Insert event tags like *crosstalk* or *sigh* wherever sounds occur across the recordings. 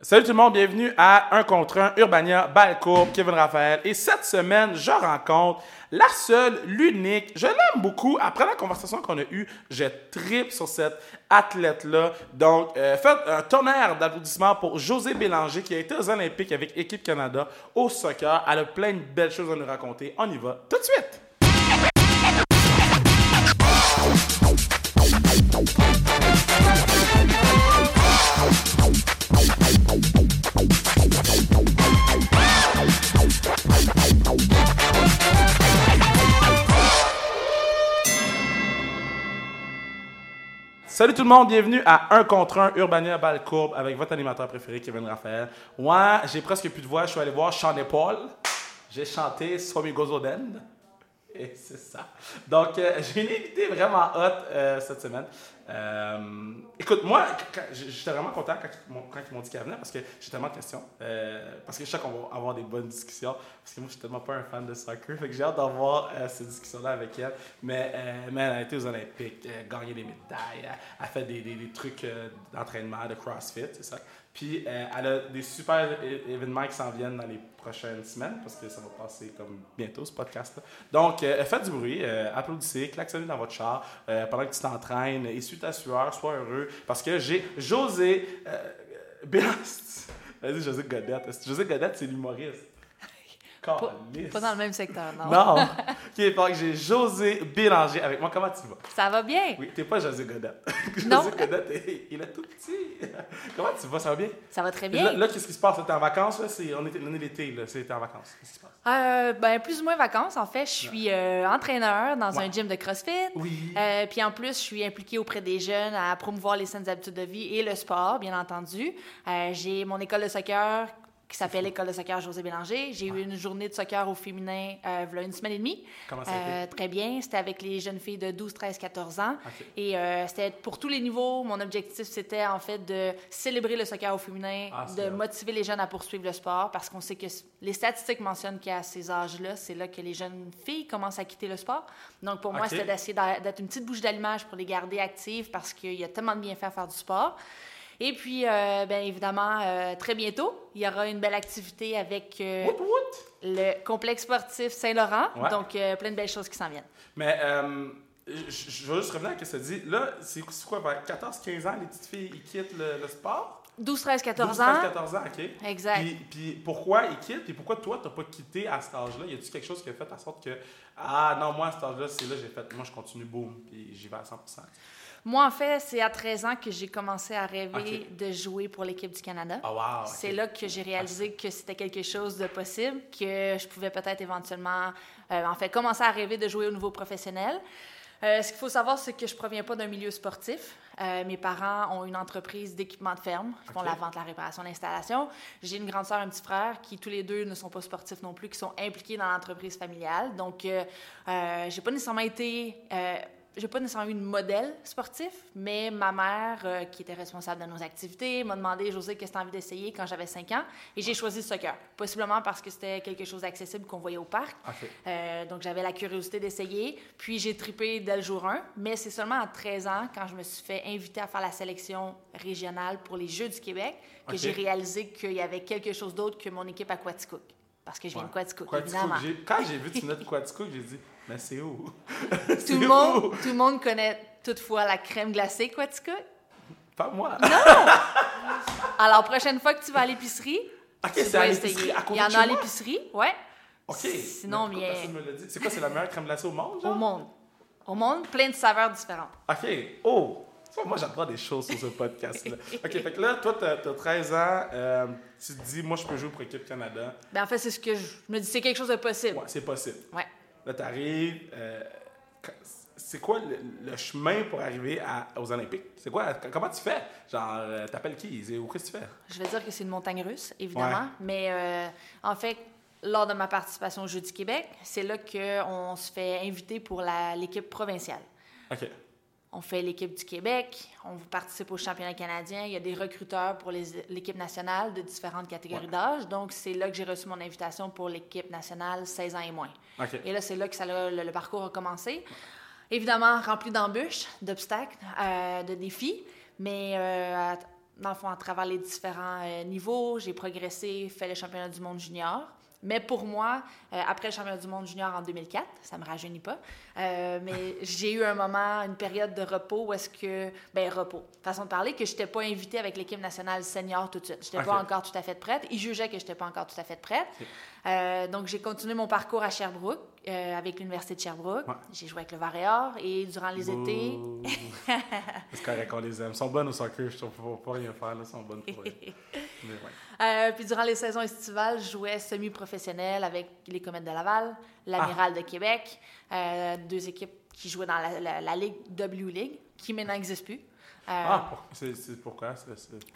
Salut tout le monde, bienvenue à Un contre un, Urbania, Balcourbe, Kevin Raphaël. Et cette semaine, je rencontre la seule, l'unique, je l'aime beaucoup. Après la conversation qu'on a eue, je tripe sur cette athlète-là. Donc, euh, faites un tonnerre d'applaudissements pour José Bélanger qui a été aux Olympiques avec Équipe Canada au soccer. Elle a plein de belles choses à nous raconter. On y va tout de suite! Salut tout le monde, bienvenue à Un contre un Urbania Balcourbe avec votre animateur préféré Kevin Raphaël. Moi, j'ai presque plus de voix, je suis allé voir Sean Paul. J'ai chanté Somi Gozoden. Et c'est ça. Donc, euh, j'ai une invitée vraiment hot euh, cette semaine. Euh, écoute, moi, j'étais vraiment content quand, ils m'ont- dit qu'elle venait parce que j'ai tellement de questions. Euh, parce que je sais qu'on va avoir des bonnes discussions. Parce que moi, je suis tellement pas un fan de soccer. Fait que j'ai hâte d'avoir euh, ces discussions-là avec elle. Mais, euh, mais elle a été aux Olympiques, gagné des médailles, a fait des, des- des trucs d'entraînement, de CrossFit, c'est ça. Puis elle a des super événements qui s'en viennent dans les prochaines semaines parce que ça va passer comme bientôt ce podcast-là. Donc, faites du bruit, applaudissez, klaxonnez dans votre char pendant que tu t'entraînes, essuie ta sueur, sois heureux parce que j'ai José euh, Vas-y, José Godette. José Godette, c'est l'humoriste? Pas, dans le même secteur, non. Non. ok, que j'ai José Bélanger avec moi. Comment tu vas? Ça va bien. Oui, t'es pas José Godette. *laughs* Non. José Godette, il est tout petit. Comment tu vas? Ça va bien? Ça va très Là, bien. là, qu'est-ce qui se passe? T'es en vacances? Là? C'est, on est, on est l'été, là. C'est, t'es en vacances. Qu'est-ce qui se passe? Euh, ben, plus ou moins vacances. En fait, je suis euh, entraîneur dans Ouais. un gym de CrossFit. Oui. Euh, puis en plus, je suis impliquée auprès des jeunes à promouvoir les saines habitudes de vie et le sport, bien entendu. Euh, j'ai mon école de soccer qui s'appelle École de soccer José Bélanger. J'ai eu une journée de soccer au féminin euh, v'là une semaine et demie. Comment ça a été? Euh, très bien. C'était avec les jeunes filles de 12, 13, 14 ans. Et euh, c'était pour tous les niveaux. Mon objectif, c'était en fait de célébrer le soccer au féminin, Ah, de motiver les jeunes à poursuivre le sport parce qu'on sait que les statistiques mentionnent qu'à ces âges-là, c'est là que les jeunes filles commencent à quitter le sport. Donc pour moi, c'était d'essayer d'être une petite bouche d'allumage pour les garder actives parce qu'il y a tellement de bienfaits à faire du sport. Et puis, euh, bien évidemment, euh, très bientôt, il y aura une belle activité avec euh, Wout, wout. le complexe sportif Saint-Laurent. Ouais. Donc, euh, plein de belles choses qui s'en viennent. Mais, je, veux juste revenir à ce que tu dis. Là, c'est, quoi, vers 14-15 ans, les petites filles, ils quittent le, le sport? 12, 13, 14 12, ans. 13, 14 ans, OK. Exact. Puis, puis pourquoi ils quittent? Puis pourquoi toi, t'as pas quitté à cet âge-là? Y a-tu quelque chose qui a fait en sorte que, ah non, moi, à cet âge-là, c'est là, j'ai fait, moi, je continue, boum, puis j'y vais à 100 Moi, en fait, c'est à 13 ans que j'ai commencé à rêver de jouer pour l'équipe du Canada. Ah, wow! C'est là que j'ai réalisé que c'était quelque chose de possible, que je pouvais peut-être éventuellement, euh, en fait, commencer à rêver de jouer au niveau professionnel. Euh, ce qu'il faut savoir, c'est que je proviens pas d'un milieu sportif. Euh, mes parents ont une entreprise d'équipement de ferme. Ils font la vente, la réparation, l'installation. J'ai une grande sœur, un petit frère qui, tous les deux, ne sont pas sportifs non plus, qui sont impliqués dans l'entreprise familiale. Donc, euh, j'ai pas nécessairement été... j'ai pas nécessairement eu de modèle sportif, mais ma mère, euh, qui était responsable de nos activités, m'a demandé, José, qu'est-ce que tu as envie d'essayer quand j'avais 5 ans? Et j'ai choisi le soccer. Possiblement parce que c'était quelque chose d'accessible qu'on voyait au parc. Euh, donc, j'avais la curiosité d'essayer. Puis, j'ai tripé dès le jour 1. Mais c'est seulement à 13 ans, quand je me suis fait inviter à faire la sélection régionale pour les Jeux du Québec, que j'ai réalisé qu'il y avait quelque chose d'autre que mon équipe à Quaticook. Parce que je viens de Quaticook, Quaticook, évidemment. Quand j'ai vu tu venais de Quaticook, j'ai dit, mais c'est où? *laughs* Tout le, monde, tout le monde connaît toutefois la crème glacée Quaticook. Pas moi. Alors, prochaine fois que tu vas à l'épicerie, tu dois essayer. à côté Il y en a à l'épicerie, ouais. OK. Sinon, dit? C'est quoi, c'est la meilleure crème glacée au monde, genre? Au monde. Au monde, plein de saveurs différentes. OK. Oh! Tu moi, j'apprends des choses sur ce podcast-là. OK, fait que là, toi, t'as as 13 ans. euh, tu te dis, moi, je peux jouer pour Équipe Canada. Ben, en fait, c'est ce que je je me dis, c'est quelque chose de possible. Ouais, c'est possible. Ouais. Là, t'arrives. euh, quand- c'est quoi le, le chemin pour arriver à- aux Olympiques? C'est quoi? Comment tu fais? Genre, euh, t'appelles qui? Ou qu'est-ce que tu fais? Je vais dire que c'est une montagne russe, évidemment. Ouais. Mais euh, en fait, lors de ma participation aux Jeux du Québec, c'est là qu'on se fait inviter pour l'équipe provinciale. OK. On fait l'équipe du Québec, on participe au championnat canadien, il y a des recruteurs pour l'équipe nationale de différentes catégories Ouais. d'âge. Donc, c'est là que j'ai reçu mon invitation pour l'équipe nationale 16 ans et moins. Et là, c'est là que ça a- le, le parcours a commencé. Évidemment, rempli d'embûches, d'obstacles, euh, de défis, mais euh, à- dans le fond, à travers les différents euh, niveaux, j'ai progressé, fait le championnat du monde junior. Mais pour moi, euh, après le championnat du monde junior en 2004, ça me rajeunit pas, euh, mais *laughs* j'ai eu un moment, une période de repos où est-ce que, ben repos, façon de parler, que je n'étais pas invitée avec l'équipe nationale senior tout de suite. Je n'étais pas encore tout à fait prête. Ils jugeaient que je n'étais pas encore tout à fait prête. Euh, donc, j'ai continué mon parcours à Sherbrooke, euh, avec l'Université de Sherbrooke. Ouais. J'ai joué avec le Varéor et durant les étés. *laughs* C'est correct, on les aime. Ils sont bonnes au soccer, je trouve. Faut pas rien faire, là. Ils sont bonnes pour. *laughs* Mais ouais. Euh, puis durant les saisons estivales, je jouais semi-professionnel avec les Comètes de Laval, l'Amiral de Québec, deux équipes qui jouaient dans la, la- la Ligue W League, qui maintenant n'existe plus. Euh, Ah, pour- c'est pourquoi?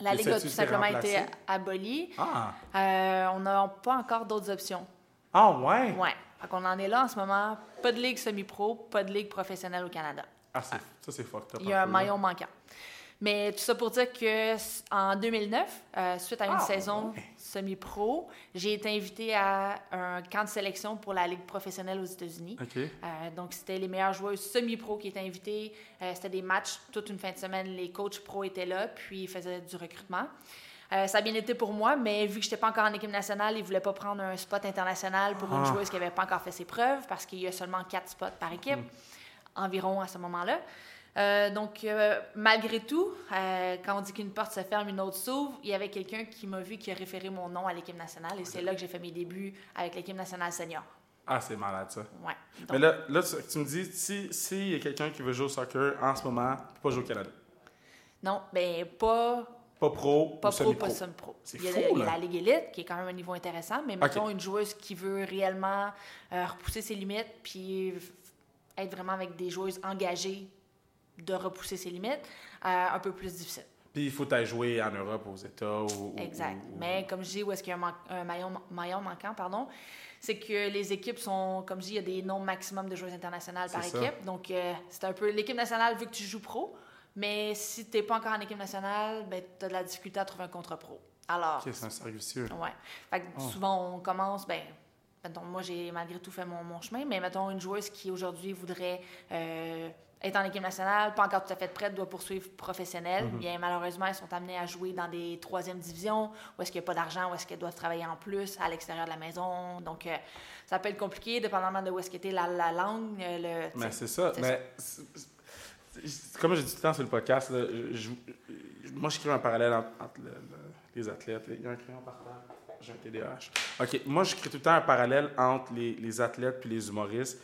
la Ligue a tout simplement été abolie. Ah! Euh, on n'a pas encore d'autres options. Ah, ouais? Ouais. Fait qu'on en est là en ce moment. Pas de ligue semi-pro, pas de ligue professionnelle au Canada. Ah, c'est- ça, c'est fucked up. Il y a un maillon manquant. Mais tout ça pour dire que en 2009, euh, suite à une Ah, saison semi-pro, j'ai été invitée à un camp de sélection pour la Ligue professionnelle aux États-Unis. OK. Euh, donc, c'était les meilleures joueuses semi-pro qui étaient invitées. Euh, c'était des matchs toute une fin de semaine. Les coachs pro étaient là, puis ils faisaient du recrutement. Euh, ça a bien été pour moi, mais vu que je n'étais pas encore en équipe nationale, ils ne voulaient pas prendre un spot international pour une Ah. joueuse qui n'avait pas encore fait ses preuves, parce qu'il y a seulement quatre spots par équipe, environ à ce moment-là. Euh, donc, euh, malgré tout, euh, quand on dit qu'une porte se ferme, une autre s'ouvre, il y avait quelqu'un qui m'a vu, qui a référé mon nom à l'équipe nationale, et c'est là que j'ai fait mes débuts avec l'équipe nationale senior. Ah, c'est malade, ça. Ouais. Donc, Mais là, là tu, tu me dis, si s'il y a quelqu'un qui veut jouer au soccer en ce moment, il peut pas jouer au Canada. non, ben pas Pas pro Pas ou pro, pas semi-pro. Il y a, fou, il y a là. la Ligue élite, qui est quand même un niveau intéressant, mais mettons une joueuse qui veut réellement repousser ses limites, puis être vraiment avec des joueuses engagées de repousser ses limites, euh, un peu plus difficile. Puis il faut t'aller jouer en Europe, aux États ou... Exact. ou- Mais comme je dis, où est-ce qu'il y a un, un maillon, maillon manquant, pardon, c'est que les équipes sont, comme je dis, il y a des nombres maximum de joueuses internationales par ça. équipe. Donc, euh, c'est un peu l'équipe nationale vu que tu joues pro, mais si tu n'es pas encore en équipe nationale, ben, tu as de la difficulté à trouver un contre pro. Alors, Ok, c'est un cercle vicieux. Ouais. Fait que Oh. souvent, on commence, ben, mettons, moi, j'ai malgré tout fait mon, mon chemin, mais mettons, une joueuse qui aujourd'hui voudrait euh, être en équipe nationale, pas encore tout à fait prête, doit poursuivre professionnel, Mm-hmm. bien malheureusement, elles sont amenées à jouer dans des troisième divisions, où est-ce qu'il n'y a pas d'argent, où est-ce qu'elles doivent travailler en plus à l'extérieur de la maison. Donc, euh, ça peut être compliqué, dépendamment de où est-ce qu'était la, la langue. euh, Le, Mais c'est ça. Mais comme j'ai dit tout le temps sur le podcast, là, je- je- moi, je crée un parallèle entre, entre le- le- les athlètes. Il y a un crayon par terre. J'ai un TDAH. OK. Moi, je crée tout le temps un parallèle entre les, les athlètes puis les humoristes.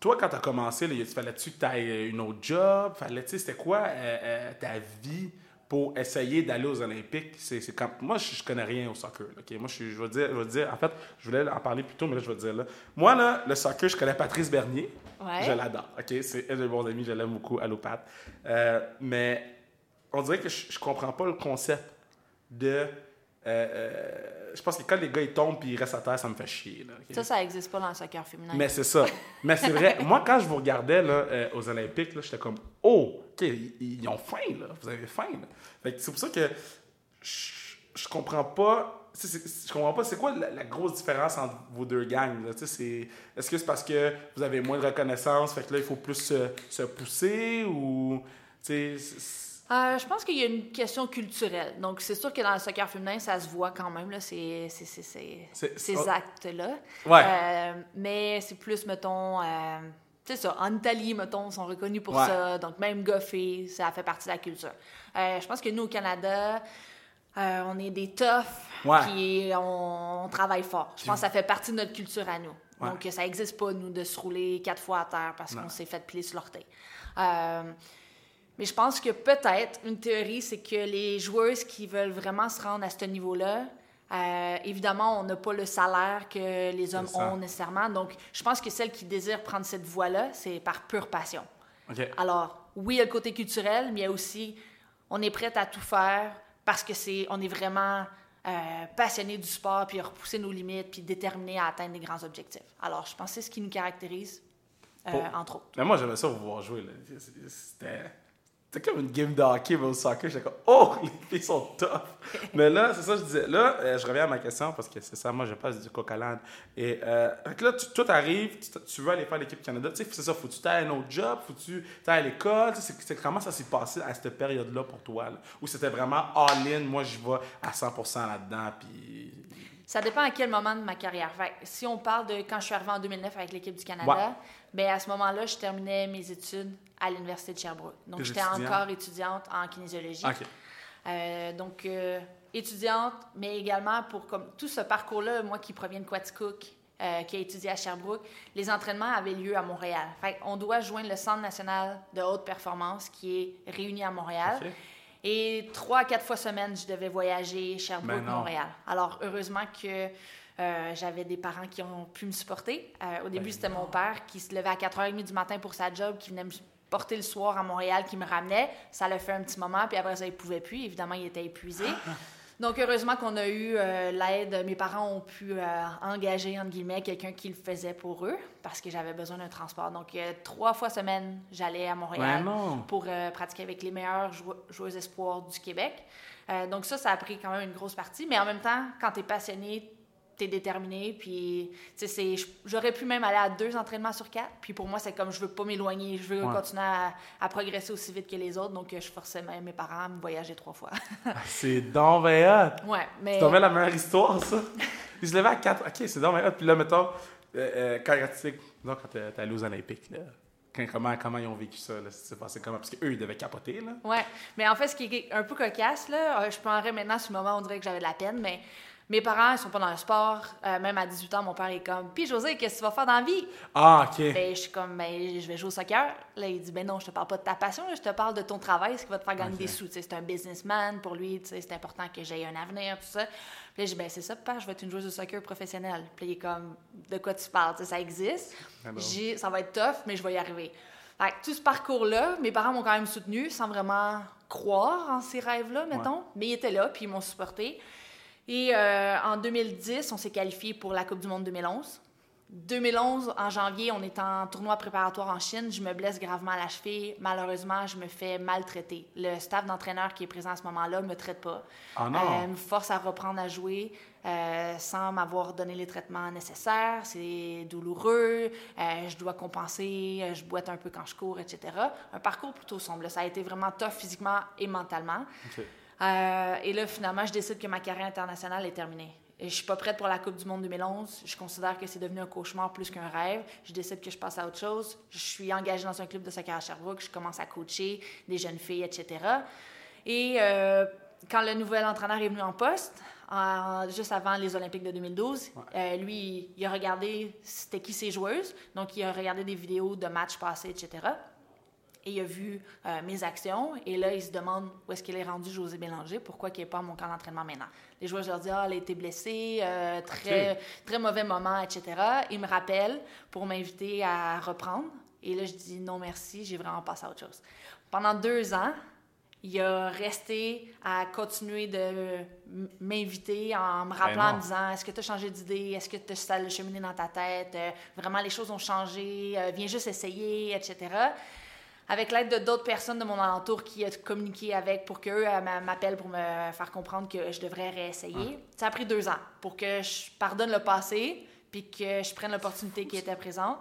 Toi, quand tu as commencé, là, fallait-tu que tu ailles une autre job? Fallait, c'était quoi euh, euh, ta vie pour essayer d'aller aux Olympiques? C'est, moi, je, je connais rien au soccer. là, OK? Moi, je, vais dire, je dire, en fait, je voulais en parler plus tôt, mais là, je vais te dire là. Moi, là, le soccer, je connais Patrice Bernier. Ouais. Je l'adore. C'est un de mes bons amis, je l'aime beaucoup, allopathe. Euh, mais on dirait que je, je comprends pas le concept de. euh, euh, je pense que quand les gars ils tombent puis ils restent à terre, ça me fait chier. Là? Ça, ça n'existe pas dans le soccer féminin. Mais c'est ça. Mais c'est vrai. *laughs* Moi, quand je vous regardais là, euh, aux Olympiques, là, j'étais comme Oh, OK, ils, ils ont faim, là. Vous avez faim, c'est pour ça que je, je comprends pas. Je comprends pas c'est quoi la, la grosse différence entre vos deux gangs. Est-ce que c'est parce que vous avez moins de reconnaissance, fait que là, il faut plus se, se pousser ou. tu sais, c'est- Euh, je pense qu'il y a une question culturelle. Donc, c'est sûr que dans le soccer féminin, ça se voit quand même, là, ces, ces, ces, ces- actes-là. Ouais. Euh, mais c'est plus, mettons, euh, c'est ça, en Italie, mettons, sont reconnus pour Ouais. ça. Donc, même goffer, ça fait partie de la culture. Je pense que nous, au Canada, on est des toughs, Ouais. puis on, on travaille fort. Je pense que ça fait partie de notre culture à nous. Donc, ça n'existe pas, nous, de se rouler quatre fois à terre parce qu'on s'est fait plier sur l'orteil. Mais je pense que peut-être, une théorie, c'est que les joueuses qui veulent vraiment se rendre à ce niveau-là, euh, évidemment, on n'a pas le salaire que les hommes ont nécessairement. Donc, je pense que celles qui désirent prendre cette voie-là, c'est par pure passion. OK. Alors, oui, il y a le côté culturel, mais il y a aussi, on est prête à tout faire parce que c'est, on est vraiment euh, passionné du sport, puis à repousser nos limites, puis déterminé à atteindre des grands objectifs. Alors, je pense que c'est ce qui nous caractérise, euh, Pour- entre autres. Mais moi, j'aimais ça vous voir jouer. C'était. C'était comme une game de hockey, mais au soccer, j'étais comme, oh, *laughs* les filles sont tough. *laughs* mais là, c'est ça que je disais. Là, euh, je reviens à ma question parce que c'est ça, moi, je passe du coq à Et euh, là, tu, toi, t'arrives, tu, tu, veux aller faire l'équipe Canada. Tu sais, c'est ça, faut-tu t'aller à un autre job, faut tu t'ailles à l'école. Tu sais, c'est, comment ça s'est passé à cette période-là pour toi? Là, où c'était vraiment all-in, moi, je vais à 100% là-dedans, puis ça dépend à quel moment de ma carrière. si on parle de quand je suis arrivée en 2009 avec l'équipe du Canada, ben à ce moment-là, je terminais mes études à l'Université de Sherbrooke. Donc, j'étais encore étudiante en kinésiologie. Euh, donc, euh, étudiante, mais également pour comme, tout ce parcours-là, moi qui proviens de Quaticook, euh, qui a étudié à Sherbrooke, les entraînements avaient lieu à Montréal. on doit joindre le Centre national de haute performance qui est réuni à Montréal. Et trois à quatre fois semaine, je devais voyager Sherbrooke-Montréal. Ben Alors, heureusement que euh, j'avais des parents qui ont pu me supporter. Euh, au début, ben c'était mon père qui se levait à 4h30 du matin pour sa job, qui venait me porter le soir à Montréal, qui me ramenait. Ça l'a fait un petit moment, puis après ça, il pouvait plus. Évidemment, il était épuisé. *laughs* Donc, heureusement qu'on a eu euh, l'aide. Mes parents ont pu engager, entre guillemets, quelqu'un qui le faisait pour eux parce que j'avais besoin d'un transport. Donc, trois fois semaine, j'allais à Montréal pour pratiquer avec les meilleurs joueurs espoirs du Québec. donc, ça, ça a pris quand même une grosse partie. Mais en même temps, quand tu es passionné, déterminé. Puis, sais, j'aurais pu même aller à deux entraînements sur quatre. Puis pour moi, c'est comme je veux pas m'éloigner. Je veux continuer à, progresser aussi vite que les autres. Donc, je forçais même mes parents à me voyager trois fois. Ah, c'est dans *laughs* Ouais, mais. C'est la meilleure histoire, ça. *laughs* Ils se levaient à quatre. OK, c'est dans Puis là, mettons, euh, euh, quand, tu quand t'es allé aux Olympiques, là. comment, comment ils ont vécu ça? C'est passé comment? Parce qu'eux, ils devaient capoter. Là. Ouais. Mais en fait, ce qui est un peu cocasse, là, euh, je prendrais maintenant ce moment, on dirait que j'avais de la peine, mais mes parents, ils sont pas dans le sport. Euh, même à 18 ans, mon père est comme Puis José, qu'est-ce que tu vas faire dans la vie? Ah, OK. Ben, je suis comme ben, je vais jouer au soccer. Là, il dit Ben non, je te parle pas de ta passion, je te parle de ton travail, ce qui va te faire gagner des sous. C'est un businessman. Pour lui, c'est important que j'aie un avenir, tout ça. Puis là, je dis Ben, c'est ça, père, je vais être une joueuse de soccer professionnelle. Puis il est comme De quoi tu parles? Ça existe. Ah j'ai Ça va être tough, mais je vais y arriver. Fait tout ce parcours-là, mes parents m'ont quand même soutenu sans vraiment croire en ces rêves-là, mettons. Mais ils étaient là, puis ils m'ont supporté. Et euh, en 2010, on s'est qualifié pour la Coupe du Monde 2011. 2011, en janvier, on est en tournoi préparatoire en Chine. Je me blesse gravement à la cheville. Malheureusement, je me fais maltraiter. Le staff d'entraîneur qui est présent à ce moment-là ne me traite pas. Oh non. Euh, me force à reprendre à jouer euh, sans m'avoir donné les traitements nécessaires. C'est douloureux. je dois compenser. Je boite un peu quand je cours, etc. Un parcours plutôt sombre. Ça a été vraiment tough physiquement et mentalement. Euh, et là, finalement, je décide que ma carrière internationale est terminée. Et je suis pas prête pour la Coupe du Monde 2011. Je considère que c'est devenu un cauchemar plus qu'un rêve. Je décide que je passe à autre chose. Je suis engagée dans un club de soccer à Sherbrooke. Je commence à coacher des jeunes filles, etc. Et euh, quand le nouvel entraîneur est venu en poste, juste avant les Olympiques de 2012, euh, lui, il a regardé c'était qui ses joueuses. Donc, il a regardé des vidéos de matchs passés, etc et il a vu euh, mes actions. Et là, il se demande où est-ce qu'il est rendu José Bélanger, pourquoi il n'est pas à mon camp d'entraînement maintenant? Les joueurs, je leur dis, ah, elle a été blessée, euh, très, très mauvais moment, etc. Il me rappelle pour m'inviter à reprendre. Et là, je dis, non, merci, j'ai vraiment passé à autre chose. Pendant deux ans, il a resté à continuer de m'inviter en me ben rappelant, en me disant Est-ce que tu as changé d'idée? Est-ce que tu as cheminé dans ta tête? Euh, Vraiment, les choses ont changé. viens juste essayer, etc avec l'aide de d'autres personnes de mon alentour qui a communiqué avec pour qu'eux euh, m'appellent pour me faire comprendre que je devrais réessayer. Ça a pris deux ans pour que je pardonne le passé puis que je prenne l'opportunité qui était présente.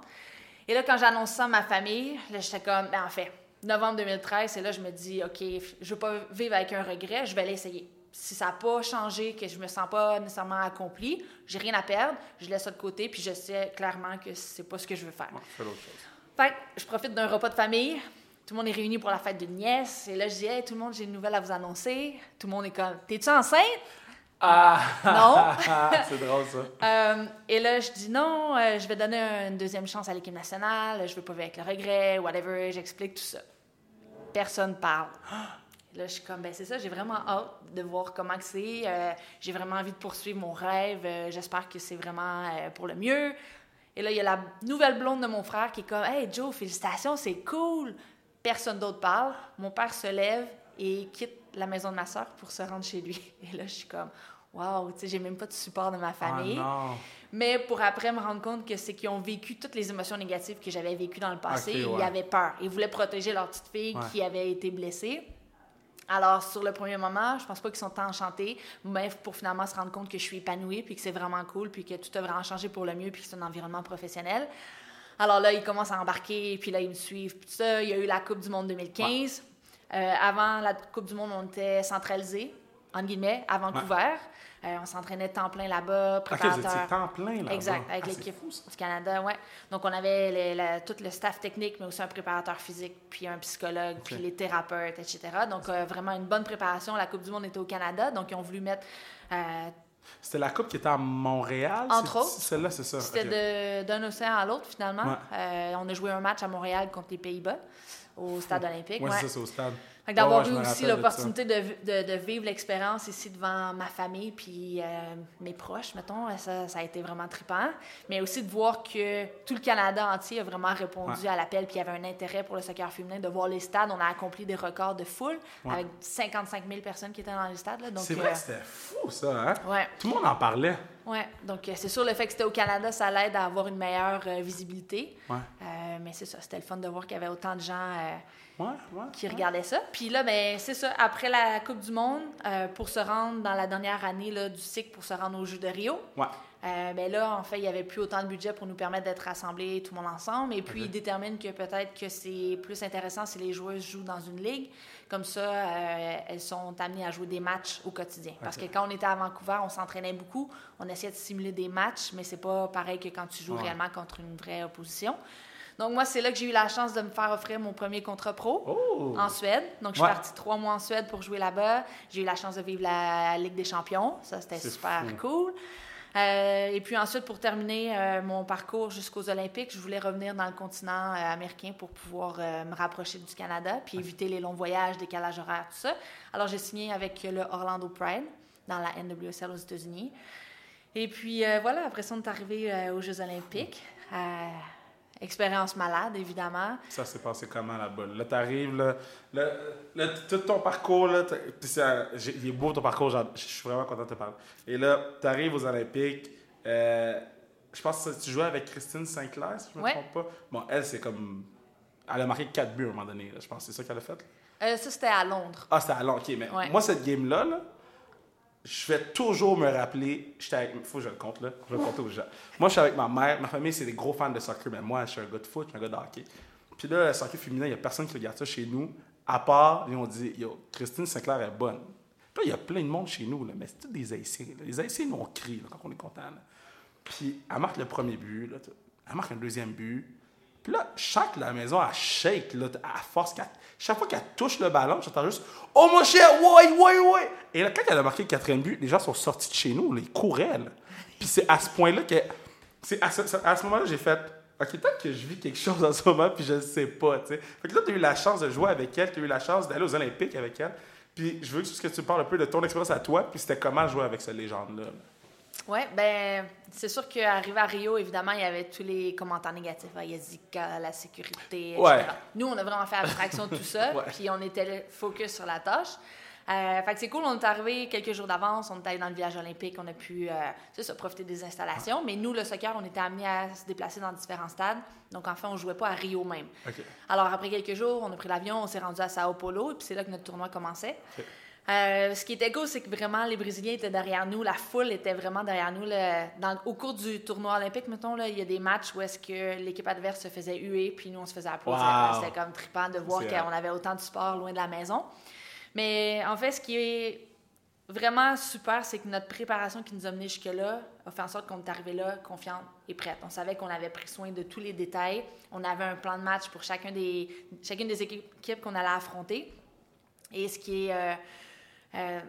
Et là, quand j'annonce ça à ma famille, là, j'étais comme, ben, en fait, novembre 2013, et là, je me dis, OK, je veux pas vivre avec un regret, je vais l'essayer. Si ça n'a pas changé, que je me sens pas nécessairement accomplie, j'ai rien à perdre, je laisse ça de côté, puis je sais clairement que c'est pas ce que je veux faire. chose. Fait je profite d'un repas de famille, tout le monde est réuni pour la fête d'une nièce. Et là, je dis, hey, tout le monde, j'ai une nouvelle à vous annoncer. Tout le monde est comme, t'es-tu enceinte? Ah! Non! *laughs* c'est drôle, ça. Euh, et là, je dis, non, euh, je vais donner une deuxième chance à l'équipe nationale. Je veux pas vivre avec le regret, whatever. J'explique tout ça. Personne parle. Là, je suis comme, ben c'est ça, j'ai vraiment hâte de voir comment c'est. Euh, j'ai vraiment envie de poursuivre mon rêve. J'espère que c'est vraiment pour le mieux. Et là, il y a la nouvelle blonde de mon frère qui est comme, hey Joe, félicitations, c'est cool. Personne d'autre parle. Mon père se lève et quitte la maison de ma soeur pour se rendre chez lui. *laughs* Et là, je suis comme, Waouh, tu sais, j'ai même pas de support de ma Ah famille. Mais pour après me rendre compte que c'est qu'ils ont vécu toutes les émotions négatives que j'avais vécues dans le passé. Ouais. Ils avaient peur. Ils voulaient protéger leur petite fille Ouais. qui avait été blessée. Alors, sur le premier moment, je pense pas qu'ils sont tant enchantés, mais pour finalement se rendre compte que je suis épanouie, puis que c'est vraiment cool, puis que tout a vraiment changé pour le mieux, puis que c'est un environnement professionnel. Alors là, ils commencent à embarquer, puis là, ils me suivent. Puis tout ça, il y a eu la Coupe du Monde 2015. Euh, avant la Coupe du Monde, on était centralisés, en guillemets, à Vancouver. Euh, on s'entraînait temps plein là-bas, préparateur. temps plein là. Exact, avec Ah, l'équipe du Canada, ouais. Donc, on avait les- la- tout le staff technique, mais aussi un préparateur physique, puis un psychologue, puis les thérapeutes, etc. Donc, euh, vraiment une bonne préparation. La Coupe du Monde était au Canada, donc ils ont voulu mettre... euh, C'était la coupe qui était à Montréal. Entre autres. Celle-là, c'est ça. C'était d'un océan à l'autre, finalement. Ouais. Euh, on a joué un match à Montréal contre les Pays-Bas, au Stade olympique. Ouais, ouais. c'est ça, c'est au stade. Fait d'avoir eu aussi l'opportunité de, de, de vivre l'expérience ici devant ma famille puis euh, mes proches, mettons, ça, ça a été vraiment trippant. Mais aussi de voir que tout le Canada entier a vraiment répondu Ouais. à l'appel puis il y avait un intérêt pour le soccer féminin, de voir les stades. On a accompli des records de foule Ouais. avec 55 000 personnes qui étaient dans les stades. là. Donc, C'est vrai euh, que c'était fou, ça, hein? ouais. Tout le monde en parlait. Ouais, donc euh, c'est sûr, le fait que c'était au Canada, ça l'aide à avoir une meilleure euh, visibilité. Ouais. Euh, mais c'est ça, c'était le fun de voir qu'il y avait autant de gens euh, Ouais, ouais. qui regardaient ça. Puis là, ben, c'est ça, après la Coupe du Monde, pour se rendre dans la dernière année là, du cycle, pour se rendre aux Jeux de Rio. Euh, ben là, en fait, il n'y avait plus autant de budget pour nous permettre d'être rassemblés tout le monde ensemble. Et puis, ils déterminent que peut-être que c'est plus intéressant si les joueuses jouent dans une ligue. Comme ça, euh, elles sont amenées à jouer des matchs au quotidien. Parce que quand on était à Vancouver, on s'entraînait beaucoup. On essayait de simuler des matchs, mais c'est pas pareil que quand tu joues Ouais. réellement contre une vraie opposition. Donc, moi, c'est là que j'ai eu la chance de me faire offrir mon premier contrat pro Oh! en Suède. Donc, je suis Ouais. partie trois mois en Suède pour jouer là-bas. J'ai eu la chance de vivre la Ligue des champions. Ça, c'était super fou. cool. Euh, et puis ensuite, pour terminer euh, mon parcours jusqu'aux Olympiques, je voulais revenir dans le continent euh, américain pour pouvoir me rapprocher du Canada, puis éviter les longs voyages, décalage horaire, tout ça. Alors, j'ai signé avec le Orlando Pride dans la NWSL aux États-Unis. Et puis voilà, après ça, on est arrivé aux Jeux Olympiques. Expérience malade, évidemment. Ça s'est passé comment là-bas? Là, t'arrives, là, là, là, tout ton parcours, là, il est beau ton parcours, je suis vraiment content de te parler. Et là, t'arrives aux Olympiques, euh, je pense que tu jouais avec Christine Sinclair, si je me Ouais. trompe pas. Bon, elle, c'est comme... Elle a marqué 4 buts à un moment donné, là, je pense, c'est ça qu'elle a fait. Euh, ça, c'était à Londres. Ah, c'était à Londres, ok, mais Ouais. moi, cette game-là, là, je vais toujours me rappeler, j'étais avec, faut que je le compte, là, je vais le compter aux gens. Moi, je suis avec ma mère, ma famille, c'est des gros fans de soccer, mais moi, je suis un gars de foot, je suis un gars de hockey. Puis là, le soccer féminin, il n'y a personne qui regarde ça chez nous, à part, ils ont dit, yo, Christine Sinclair est bonne. Puis là, il y a plein de monde chez nous, là, mais c'est tous des Haïtiens. Les Haïtiens, nous, on crie quand on est content. Puis elle marque le premier but, là, elle marque un deuxième but. Puis là, chaque la maison, elle shake, là, à force. chaque fois qu'elle touche le ballon, j'entends juste Oh mon cher, ouais, ouais, ouais. Et là, quand elle a marqué le quatrième but, les gens sont sortis de chez nous, là, ils couraient. là. Puis c'est à ce point-là que. C'est à ce, ce moment-là, j'ai fait Ok, peut-être que je vis quelque chose en ce moment, puis je ne sais pas, tu sais. Fait que là, tu as eu la chance de jouer avec elle, tu as eu la chance d'aller aux Olympiques avec elle. Puis je veux que tu parles un peu de ton expérience à toi, puis c'était comment jouer avec cette légende-là. Oui, ben c'est sûr qu'arrivé à Rio, évidemment, il y avait tous les commentaires négatifs. hein, Il y a Zika, la sécurité, etc. Ouais. Nous, on a vraiment fait abstraction de tout ça, *laughs* Ouais. puis on était focus sur la tâche. Euh, fait que c'est cool, on est arrivé quelques jours d'avance, on est allé dans le village olympique, on a pu euh, ça, profiter des installations. Mais nous, le soccer, on était amenés à se déplacer dans différents stades. Donc, en fait, on jouait pas à Rio même. Alors, après quelques jours, on a pris l'avion, on s'est rendu à Sao Paulo, et puis c'est là que notre tournoi commençait. Euh, ce qui était cool, c'est que vraiment, les Brésiliens étaient derrière nous, la foule était vraiment derrière nous. là. Dans- au cours du tournoi olympique, mettons, là, il y a des matchs où est-ce que l'équipe adverse se faisait huer, puis nous, on se faisait applaudir. Wow. C'était comme trippant de voir qu'on avait autant de support loin de la maison. Mais en fait, ce qui est vraiment super, c'est que notre préparation qui nous a menés jusque-là a fait en sorte qu'on est arrivé là confiante et prête. On savait qu'on avait pris soin de tous les détails. On avait un plan de match pour chacun des, chacune des équipes qu'on allait affronter. Et ce qui est euh, euh,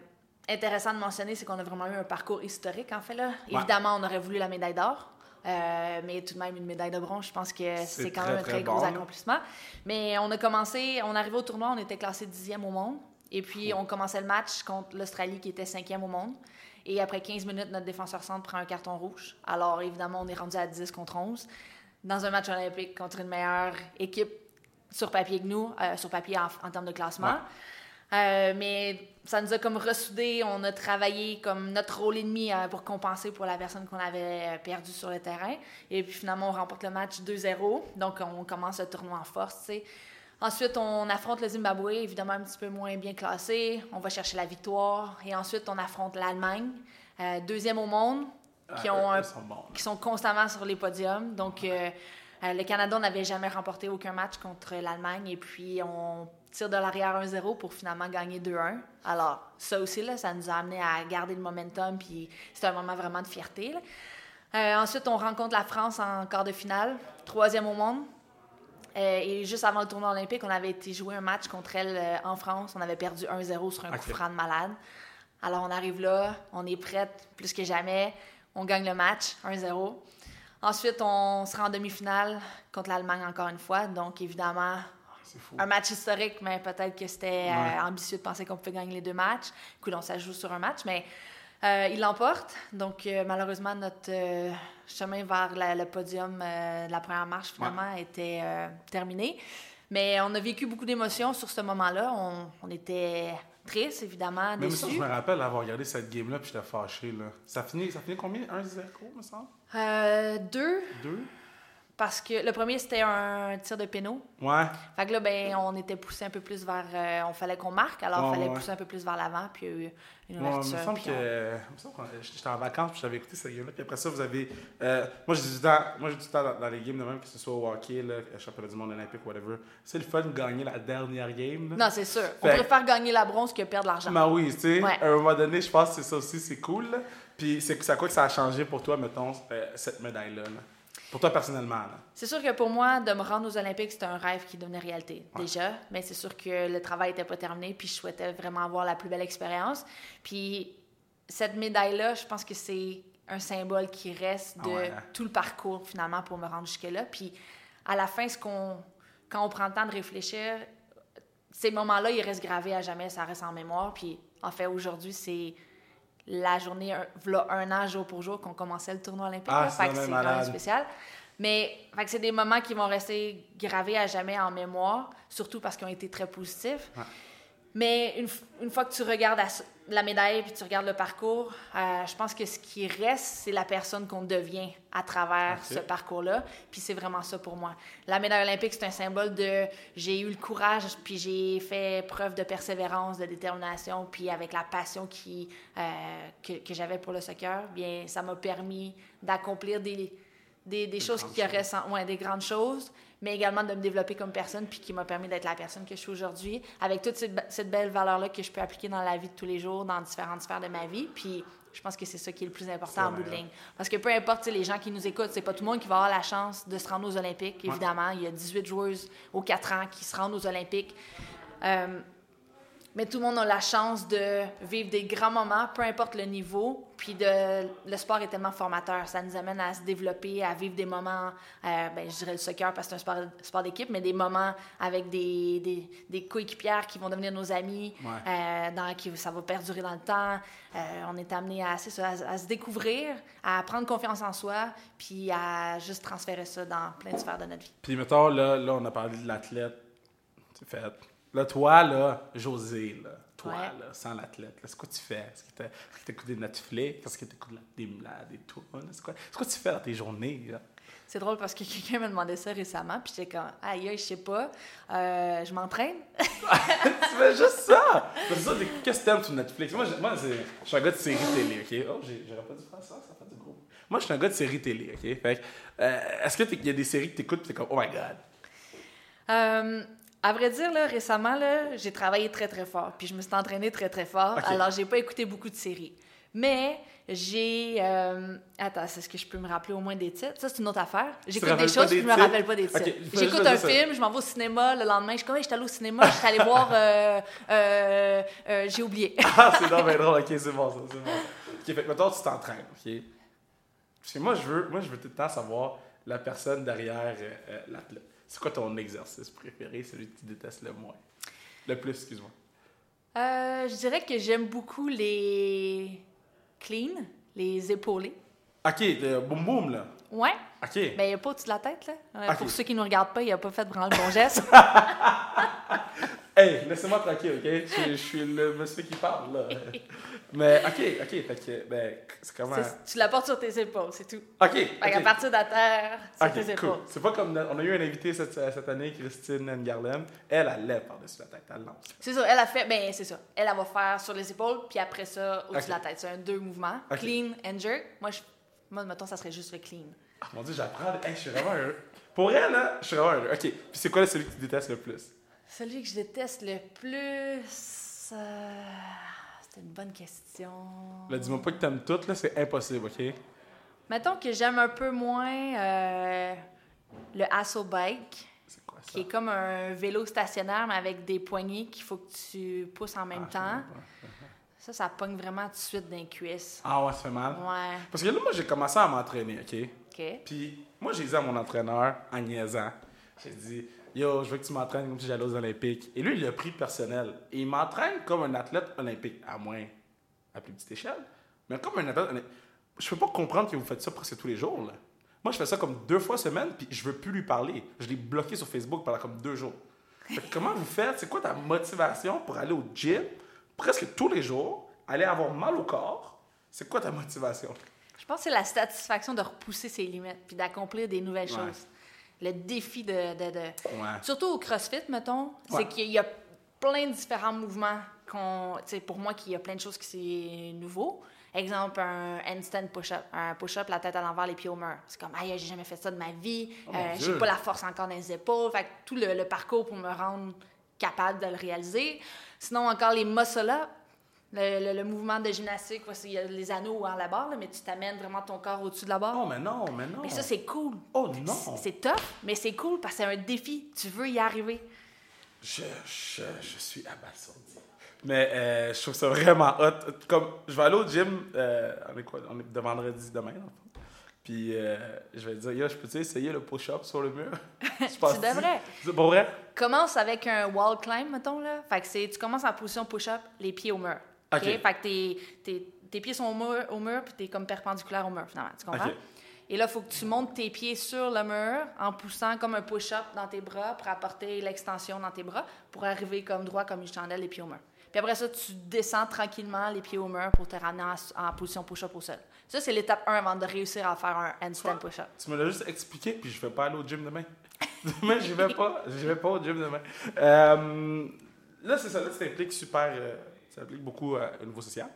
intéressant de mentionner, c'est qu'on a vraiment eu un parcours historique, en fait. Là. Ouais. Évidemment, on aurait voulu la médaille d'or. euh, mais tout de même, une médaille de bronze, je pense que C'est quand très, même un très très gros bon, accomplissement. Mais on a commencé, on arrivait au tournoi, on était classé dixième au monde. Et puis, on commençait le match contre l'Australie qui était cinquième au monde. Et après 15 minutes, notre défenseur centre prend un carton rouge. Alors, évidemment, on est rendu à 10 contre 11 dans un match olympique contre une meilleure équipe sur papier que nous, euh, sur papier en, en termes de classement. Ouais. Euh, mais ça nous a comme ressoudés. On a travaillé comme notre rôle et demi euh, pour compenser pour la personne qu'on avait euh, perdue sur le terrain. Et puis finalement, on remporte le match 2-0. Donc, on commence le tournoi en force, tu sais. Ensuite, on affronte le Zimbabwe, évidemment un petit peu moins bien classé. On va chercher la victoire. Et ensuite, on affronte l'Allemagne, euh, deuxième au monde, qui, Ah, ont eux, sont bons, qui sont constamment sur les podiums. Donc, euh, le Canada n'avait jamais remporté aucun match contre l'Allemagne. Et puis, on tire de l'arrière 1-0 pour finalement gagner 2-1. Alors, ça aussi, là, ça nous a amené à garder le momentum. Puis, c'était un moment vraiment de fierté. Euh, ensuite, on rencontre la France en quart de finale, troisième au monde. Euh, et juste avant le tournoi olympique, on avait été jouer un match contre elle euh, en France. On avait perdu 1-0 sur un coup franc de malade. Alors, on arrive là, on est prête plus que jamais. On gagne le match 1-0. Ensuite, on sera en demi-finale contre l'Allemagne encore une fois. Donc, évidemment, fou. un match historique, mais peut-être que c'était euh, Ouais. ambitieux de penser qu'on pouvait gagner les deux matchs. Écoute, on ça joue sur un match, mais euh, il l'emporte. Donc, euh, malheureusement, notre euh, chemin vers la- le podium de la première marche, finalement, était euh, terminé. Mais on a vécu beaucoup d'émotions sur ce moment-là. On, on était tristes, évidemment, Même ça, je me rappelle avoir regardé cette game-là puis j'étais fâché. Là. Ça finit, ça finit combien? 1-0, me semble? Euh, deux, 2 parce que le premier, c'était un tir de pénau. Ouais. Fait que là, ben, on était poussé un peu plus vers. euh, on fallait qu'on marque, alors il Ouais, fallait ouais. pousser un peu plus vers l'avant, puis il y a eu une Ouais, il me ouverture. semble puis on- que. J'étais en vacances puis j'avais écouté cette game-là. Puis après ça, vous avez. euh, moi, j'ai du temps, moi, du temps dans, dans les games de même, que ce soit au hockey, là, championnat du monde olympique, whatever. C'est le fun de gagner la dernière game. là. Non, c'est sûr. On préfère gagner la bronze que perdre l'argent. Ben oui, tu sais, à un moment donné, je pense que c'est ça aussi, c'est cool. là. Puis c'est à quoi que ça a changé pour toi, mettons, euh, cette médaille-là? là? Pour toi personnellement. C'est sûr que pour moi, de me rendre aux Olympiques, c'était un rêve qui devenait réalité, déjà. Mais c'est sûr que le travail n'était pas terminé, puis je souhaitais vraiment avoir la plus belle expérience. Puis cette médaille-là, je pense que c'est un symbole qui reste de Ah ouais, hein? tout le parcours, finalement, pour me rendre jusque-là. Puis à la fin, ce qu'on, quand on prend le temps de réfléchir, ces moments-là, ils restent gravés à jamais, ça reste en mémoire. Puis en fait, aujourd'hui, c'est la journée, un, v'là un an, jour pour jour, qu'on commençait le tournoi olympique. Ah, c'est Fait que quand c'est même spécial. Mais c'est des moments qui vont rester gravés à jamais en mémoire, surtout parce qu'ils ont été très positifs. Ouais. Mais une, une fois que tu regardes la, médaille puis tu regardes le parcours, euh, je pense que ce qui reste, c'est la personne qu'on devient à travers ce parcours-là. Puis c'est vraiment ça pour moi. La médaille olympique, c'est un symbole de j'ai eu le courage, puis j'ai fait preuve de persévérance, de détermination, puis avec la passion qui, euh, que, que j'avais pour le soccer, bien, ça m'a permis d'accomplir des, des, des choses qui auraient sans- ouais, des grandes choses, mais également de me développer comme personne, puis qui m'a permis d'être la personne que je suis aujourd'hui, avec toute cette, be- cette belle valeur-là que je peux appliquer dans la vie de tous les jours, dans différentes sphères de ma vie. Puis je pense que c'est ça qui est le plus important en bout de ligne. Parce que peu importe les gens qui nous écoutent, c'est pas tout le monde qui va avoir la chance de se rendre aux Olympiques, évidemment. Il y a 18 joueuses aux 4 ans qui se rendent aux Olympiques. Euh, mais tout le monde a la chance de vivre des grands moments, peu importe le niveau. Puis de, le sport est tellement formateur. Ça nous amène à se développer, à vivre des moments, euh, ben, je dirais le soccer parce que c'est un sport, sport d'équipe, mais des moments avec des, des, des coéquipières qui vont devenir nos amis, Ouais. euh, dans, qui, ça va perdurer dans le temps. Euh, on est amené à, c'est ça, à, à se découvrir, à prendre confiance en soi, puis à juste transférer ça dans plein de sphères de notre vie. Puis mettons, là, là, on a parlé de l'athlète. C'est fait. Là, toi, là, José, là, toi, Ouais. là, sans l'athlète, là, c'est quoi tu fais? Est-ce que tu écoutes des Netflix? Est-ce que tu écoutes des, des tours? C'est quoi, c'est quoi tu fais dans tes journées? Là? C'est drôle parce que *laughs* quelqu'un m'a demandé ça récemment, puis j'étais comme, aïe, je sais pas, Euh, je m'entraîne. *laughs* tu fais juste ça! C'est ça, des- qu'est-ce que t'aimes sur Netflix? Moi, je, moi c'est- je suis un gars de séries télé, OK? Oh, j'aurais pas dû faire ça, ça fait du gros. Moi, je suis un gars de séries télé, OK? Fait que, euh, est-ce qu'il y a des séries que t'écoutes et t'es comme, oh my god? Euh, à vrai dire, là, récemment, là, j'ai travaillé très, très fort, puis je me suis entraînée très, très fort. Ok. Alors, j'ai pas écouté beaucoup de séries. Mais j'ai. euh, Attends, est-ce que je peux me rappeler au moins des titres? Ça, c'est une autre affaire. J'écoute des choses, des puis je me rappelle pas des titres. J'écoute un film, je m'en vais au cinéma, le lendemain, je suis comme, Hey, j'étais allé au cinéma, je suis allée voir. euh, euh, j'ai oublié. *laughs* Ah, c'est mais drôle, ok, c'est bon ça, c'est bon. Ok, fait que maintenant tu t'entraînes, ok? Parce que moi, je veux, moi, je veux tout le temps savoir la personne derrière l'athlète. C'est quoi ton exercice préféré, celui que tu détestes le moins? Le plus, excuse-moi. Euh, je dirais que j'aime beaucoup les clean, les épaulés. Ok, de boum boum, là. Ouais. Ok. Ben, il n'y a pas au-dessus de la tête, là. Euh. Pour ceux qui ne nous regardent pas, il n'a pas fait vraiment le bon geste. *laughs* *laughs* Hey, laissez-moi tranquille, OK? Je, je suis le monsieur qui parle, là. *laughs* Mais, OK, OK, fait que, ben, c'est comment... Tu la portes sur tes épaules, c'est tout. OK, Fait qu'à OK. partir de la terre, sur tes cool. épaules. C'est pas comme... On a eu un invité cette, cette année, Christine Ngarlem. Elle, elle lève par-dessus la tête, elle lance. C'est ça, elle a fait, ben c'est ça. Elle, elle va faire sur les épaules, puis après ça, au-dessus de la tête. C'est un deux mouvements. Clean and jerk. Moi, je, moi, mettons, ça serait juste le clean. Ah, mon Dieu, j'apprends. Hey, je suis vraiment heureux. Pour elle, là, je suis vraiment heureux. OK. Puis c'est quoi celui que tu détestes le plus? Celui que je déteste le plus. euh, C'est une bonne question. Là, dis-moi pas que t'aimes tout, là, c'est impossible, OK? Mettons que j'aime un peu moins euh, le Hassle Bike, C'est quoi ça? qui est comme un vélo stationnaire, mais avec des poignées qu'il faut que tu pousses en même Ah, temps. Ça, ça pogne vraiment tout de suite dans les cuisses. Ah ouais, ça fait mal? Ouais. Parce que là, moi, j'ai commencé à m'entraîner, OK? OK. Puis moi, j'ai dit à mon entraîneur, en niaisant, j'ai dit Yo, je veux que tu m'entraînes comme si j'allais aux Olympiques. Et lui, il a pris personnel. Et il m'entraîne comme un athlète olympique, à moins à plus petite échelle. Mais comme un athlète olympique. Je peux pas comprendre que vous faites ça presque tous les jours. Là. Moi, je fais ça comme deux fois semaine, puis je veux plus lui parler. Je l'ai bloqué sur Facebook pendant comme deux jours. Fait que comment vous faites? C'est quoi ta motivation pour aller au gym presque tous les jours, aller avoir mal au corps? C'est quoi ta motivation? Je pense que c'est la satisfaction de repousser ses limites puis d'accomplir des nouvelles Ouais. choses. Le défi de. de- de- Ouais. Surtout au CrossFit, mettons, Ouais. c'est qu'il y a plein de différents mouvements. qu'on pour moi, qu'il y a plein de choses qui c'est nouveau. Exemple, un handstand push-up. Un push-up, la tête à l'envers, les pieds au mur. C'est comme, aïe, j'ai jamais fait ça de ma vie. Oh Euh, j'ai pas la force encore dans les épaules. Fait que tout le, le parcours pour me rendre capable de le réaliser. Sinon, encore les muscle-up. Le, le- le mouvement de gymnastique, il y a les anneaux à la barre, là, mais tu t'amènes vraiment ton corps au-dessus de la barre. Oh, mais non, mais non. Mais ça, c'est cool. Oh non! C'est- tough, mais c'est cool parce que c'est un défi. Tu veux y arriver. Je, je, je suis abasourdi. Mais euh, je trouve ça vraiment hot. Comme, je vais aller au gym, euh, on est quoi? On est de vendredi demain, dans. Puis euh, je vais dire, yo, je peux-tu essayer le push-up sur le mur? *laughs* Tu devrais. C'est pour vrai? Commence avec un wall climb, mettons, là. Fait que tu commences en position push-up, les pieds au mur. OK? OK. Fait que tes, tes, tes pieds sont au mur, au mur puis t'es comme perpendiculaire au mur, finalement. Tu comprends? OK. Et là, il faut que tu montes tes pieds sur le mur en poussant comme un push-up dans tes bras pour apporter l'extension dans tes bras pour arriver comme droit comme une chandelle, les pieds au mur. Puis après ça, tu descends tranquillement les pieds au mur pour te ramener en, en position push-up au sol. Ça, c'est l'étape 1 avant de réussir à faire un handstand push-up. Tu me l'as juste expliqué, puis je vais pas aller au gym demain. *laughs* demain, j'y vais pas. J'y vais pas au gym demain. Euh, là, c'est ça. Là, ça implique super. euh, ça implique beaucoup au niveau social.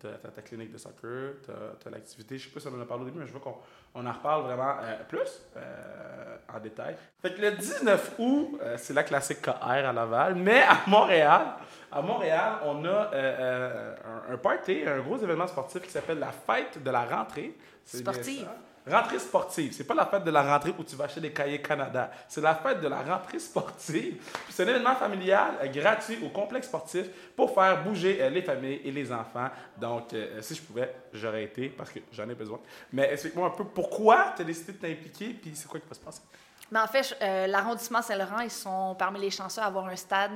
Tu as, ta clinique de soccer, tu as, l'activité. Je sais pas si on en a parlé au début, mais je veux qu'on on en reparle vraiment euh, plus euh, en détail. Fait que le 19 août, euh, c'est la classique KR à Laval, mais à Montréal, à Montréal, on a un, un party, un gros événement sportif qui s'appelle la fête de la rentrée. C'est Sportive. Rentrée sportive. C'est pas la fête de la rentrée où tu vas acheter des cahiers Canada. C'est la fête de la rentrée sportive. C'est un événement familial euh, gratuit au complexe sportif pour faire bouger euh, les familles et les enfants. Donc, euh, si je pouvais, j'aurais été parce que j'en ai besoin. Mais explique-moi un peu pourquoi tu as décidé de t'impliquer puis c'est quoi qui va se passer? Mais en fait, l'arrondissement Saint-Laurent, ils sont parmi les chanceux à avoir un stade,